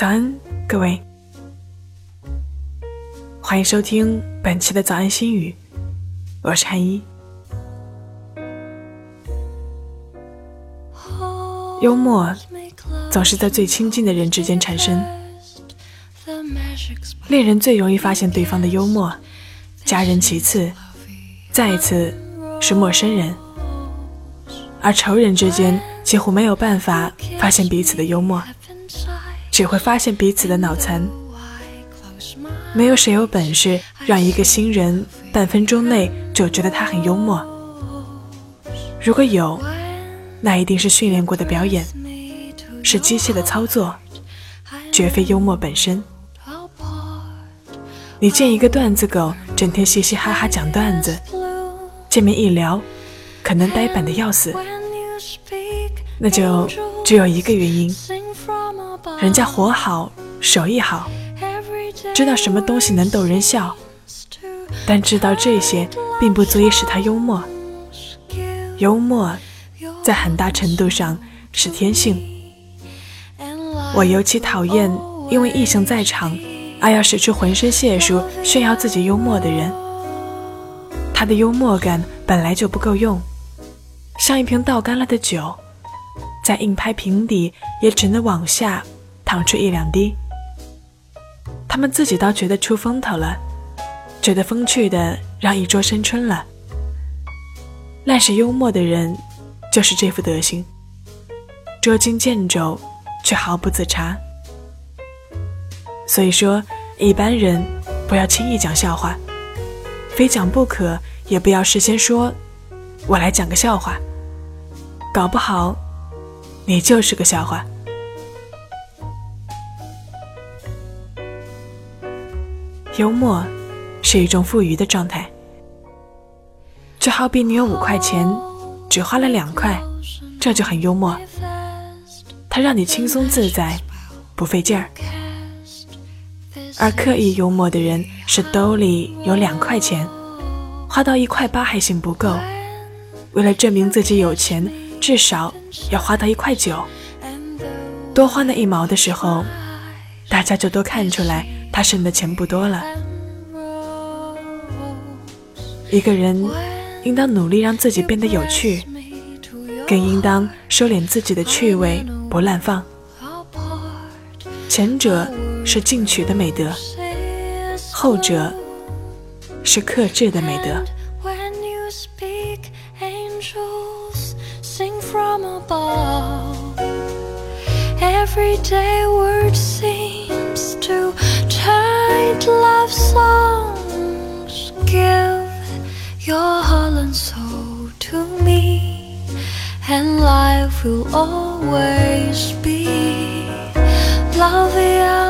早安，各位，欢迎收听本期的早安心语，我是汉一。幽默总是在最亲近的人之间产生，恋人最容易发现对方的幽默，家人其次，再一次是陌生人，而仇人之间几乎没有办法发现彼此的幽默。只会发现彼此的脑残。没有谁有本事让一个新人半分钟内就觉得他很幽默。如果有，那一定是训练过的表演，是机械的操作，绝非幽默本身。你见一个段子狗整天嘻嘻哈哈讲段子，见面一聊，可能呆板的要死，那就只有一个原因。人家活好，手艺好，知道什么东西能逗人笑，但知道这些并不足以使他幽默。幽默在很大程度上是天性。我尤其讨厌因为异性在场而要使出浑身解数炫耀自己幽默的人。他的幽默感本来就不够用，像一瓶倒干了的酒，在硬拍瓶底也只能往下。淌出一两滴，他们自己倒觉得出风头了，觉得风趣的让一桌生春了。烂是幽默的人，就是这副德行，捉襟见肘却毫不自察。所以说，一般人不要轻易讲笑话，非讲不可，也不要事先说“我来讲个笑话”，搞不好你就是个笑话。幽默是一种富余的状态，就好比你有五块钱，只花了两块，这就很幽默。它让你轻松自在，不费劲儿。而刻意幽默的人是兜里有两块钱，花到一块八还嫌不够，为了证明自己有钱，至少要花到一块九。多花那一毛的时候，大家就都看出来。他剩的钱不多了。一个人应当努力让自己变得有趣，更应当收敛自己的趣味，不滥放。前者是进取的美德，后者是克制的美德。Love songs. Give your heart and soul to me, and life will always be lovely.